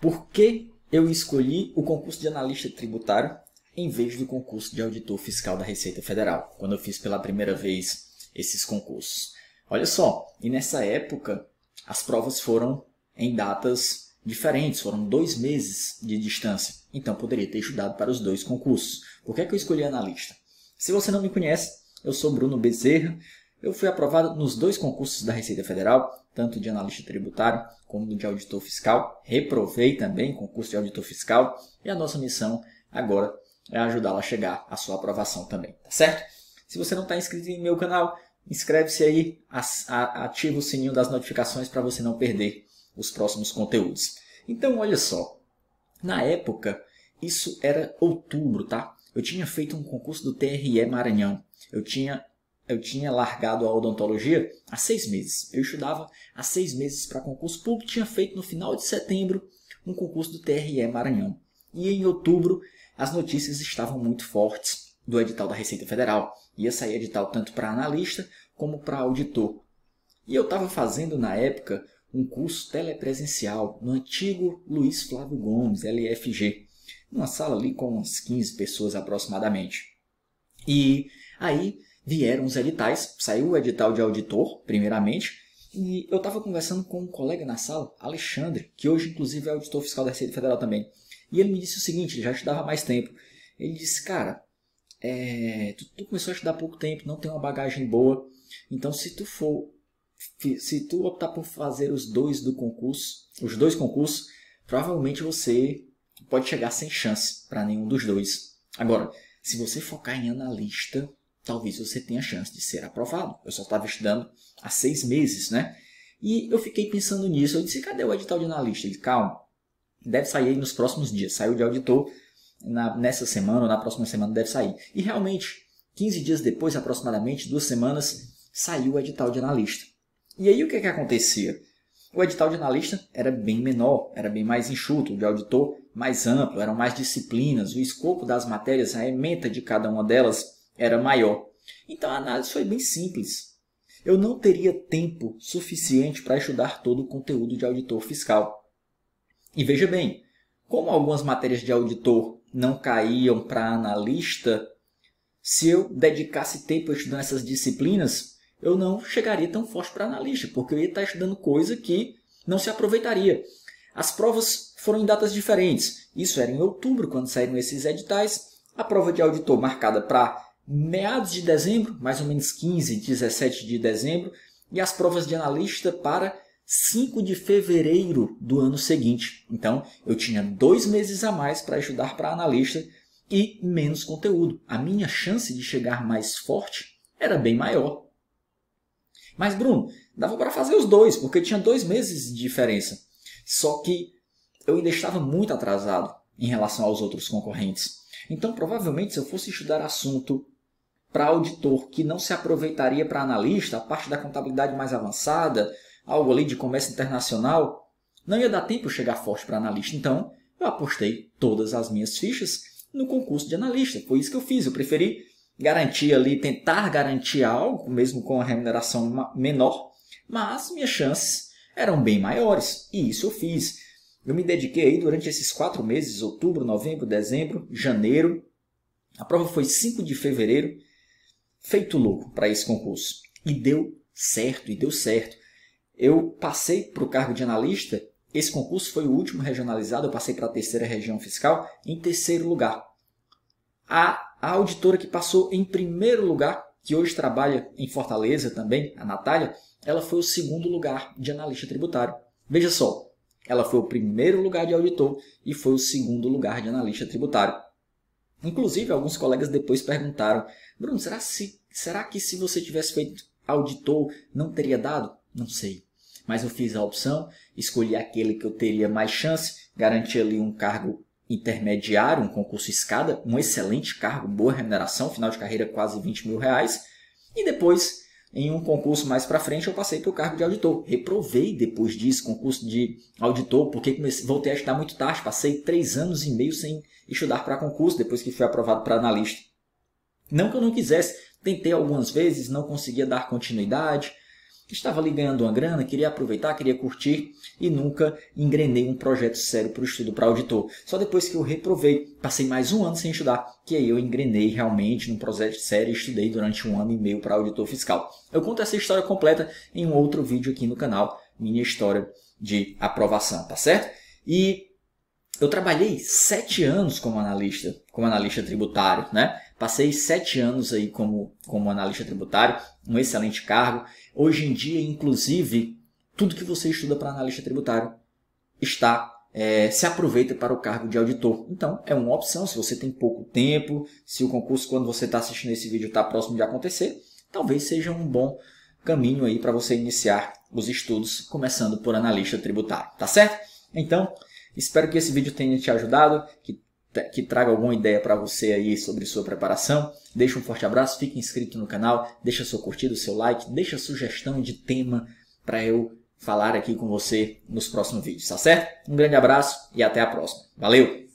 por que eu escolhi o concurso de analista tributário em vez do concurso de auditor fiscal da Receita Federal, quando eu fiz pela primeira vez esses concursos. Olha só, e nessa época as provas foram em datas diferentes, foram dois meses de distância, então poderia ter estudado para os dois concursos. Por que, é que eu escolhi analista? Se você não me conhece, eu sou Bruno Bezerra, eu fui aprovado nos dois concursos da Receita Federal, tanto de analista tributário como de auditor fiscal. Reprovei também concurso de auditor fiscal e a nossa missão agora é ajudá-la a chegar à sua aprovação também, tá certo? Se você não está inscrito no meu canal, inscreve-se aí, ativa o sininho das notificações para você não perder os próximos conteúdos. Então, olha só, na época, isso era outubro, tá? Eu tinha feito um concurso do TRE Maranhão. Eu tinha eu tinha largado a odontologia há seis meses. Eu estudava há seis meses para concurso público, tinha feito no final de setembro um concurso do TRE Maranhão. E em outubro as notícias estavam muito fortes do edital da Receita Federal. Ia sair edital tanto para analista como para auditor. E eu estava fazendo na época um curso telepresencial no antigo Luiz Flávio Gomes, LFG, numa sala ali com umas 15 pessoas aproximadamente. E aí vieram os editais, saiu o edital de auditor, primeiramente, e eu estava conversando com um colega na sala, Alexandre, que hoje inclusive é auditor fiscal da Receita Federal também. E ele me disse o seguinte, ele já estudava mais tempo. Ele disse, cara, é, tu, tu, começou a estudar há pouco tempo, não tem uma bagagem boa, então se tu for, se tu optar por fazer os dois do concurso, os dois concursos, provavelmente você pode chegar sem chance para nenhum dos dois. Agora, se você focar em analista, talvez você tenha chance de ser aprovado. Eu só estava estudando há seis meses, né? E eu fiquei pensando nisso. Eu disse, cadê o edital de analista? Ele, calma, deve sair nos próximos dias. Saiu de auditor na, nessa semana ou na próxima semana deve sair. E realmente, 15 dias depois, aproximadamente, duas semanas, saiu o edital de analista. E aí o que, que acontecia? O edital de analista era bem menor, era bem mais enxuto, o de auditor mais amplo, eram mais disciplinas, o escopo das matérias, a ementa de cada uma delas era maior. Então a análise foi bem simples. Eu não teria tempo suficiente para estudar todo o conteúdo de auditor fiscal. E veja bem, como algumas matérias de auditor não caíam para analista, se eu dedicasse tempo estudando essas disciplinas, eu não chegaria tão forte para analista, porque eu ia estar estudando coisa que não se aproveitaria. As provas foram em datas diferentes. Isso era em outubro, quando saíram esses editais. A prova de auditor marcada para meados de dezembro, mais ou menos 15, 17 de dezembro, e as provas de analista para 5 de fevereiro do ano seguinte. Então, eu tinha dois meses a mais para estudar para analista e menos conteúdo. A minha chance de chegar mais forte era bem maior. Mas, Bruno, dava para fazer os dois, porque tinha dois meses de diferença. Só que eu ainda estava muito atrasado em relação aos outros concorrentes. Então, provavelmente, se eu fosse estudar assunto para auditor que não se aproveitaria para analista, a parte da contabilidade mais avançada, algo ali de comércio internacional, não ia dar tempo chegar forte para analista. Então, eu apostei todas as minhas fichas no concurso de analista. Foi isso que eu fiz. Eu preferi garantir ali, tentar garantir algo, mesmo com a remuneração menor, mas minhas chances eram bem maiores. E isso eu fiz. Eu me dediquei durante esses quatro meses, outubro, novembro, dezembro, janeiro. A prova foi 5 de fevereiro feito louco para esse concurso. E deu certo, e deu certo. Eu passei para o cargo de analista, esse concurso foi o último regionalizado, eu passei para a terceira região fiscal em terceiro lugar. A, a auditora que passou em primeiro lugar, que hoje trabalha em Fortaleza também, a Natália, ela foi o segundo lugar de analista tributário. Veja só, ela foi o primeiro lugar de auditor e foi o segundo lugar de analista tributário. Inclusive, alguns colegas depois perguntaram: Bruno, será, se, será que se você tivesse feito auditor não teria dado? Não sei. Mas eu fiz a opção, escolhi aquele que eu teria mais chance, garanti ali um cargo intermediário, um concurso escada, um excelente cargo, boa remuneração, final de carreira quase 20 mil reais. E depois, em um concurso mais para frente, eu passei para o cargo de auditor. Reprovei depois disso, concurso de auditor, porque comecei, voltei a estudar muito tarde. Passei três anos e meio sem estudar para concurso, depois que fui aprovado para analista. Não que eu não quisesse, tentei algumas vezes, não conseguia dar continuidade. Estava ali ganhando uma grana, queria aproveitar, queria curtir e nunca engrenei um projeto sério para o estudo para auditor. Só depois que eu reprovei, passei mais um ano sem estudar, que aí eu engrenei realmente num projeto sério e estudei durante um ano e meio para auditor fiscal. Eu conto essa história completa em um outro vídeo aqui no canal, minha história de aprovação, tá certo? E eu trabalhei sete anos como analista, como analista tributário, né? Passei sete anos aí como, como analista tributário, um excelente cargo. Hoje em dia, inclusive, tudo que você estuda para analista tributário está é, se aproveita para o cargo de auditor. Então, é uma opção. Se você tem pouco tempo, se o concurso, quando você está assistindo esse vídeo, está próximo de acontecer, talvez seja um bom caminho aí para você iniciar os estudos, começando por analista tributário, tá certo? Então, Espero que esse vídeo tenha te ajudado, que, que traga alguma ideia para você aí sobre sua preparação. Deixa um forte abraço, fique inscrito no canal, deixa sua curtida, seu like, deixa sugestão de tema para eu falar aqui com você nos próximos vídeos, tá certo? Um grande abraço e até a próxima. Valeu!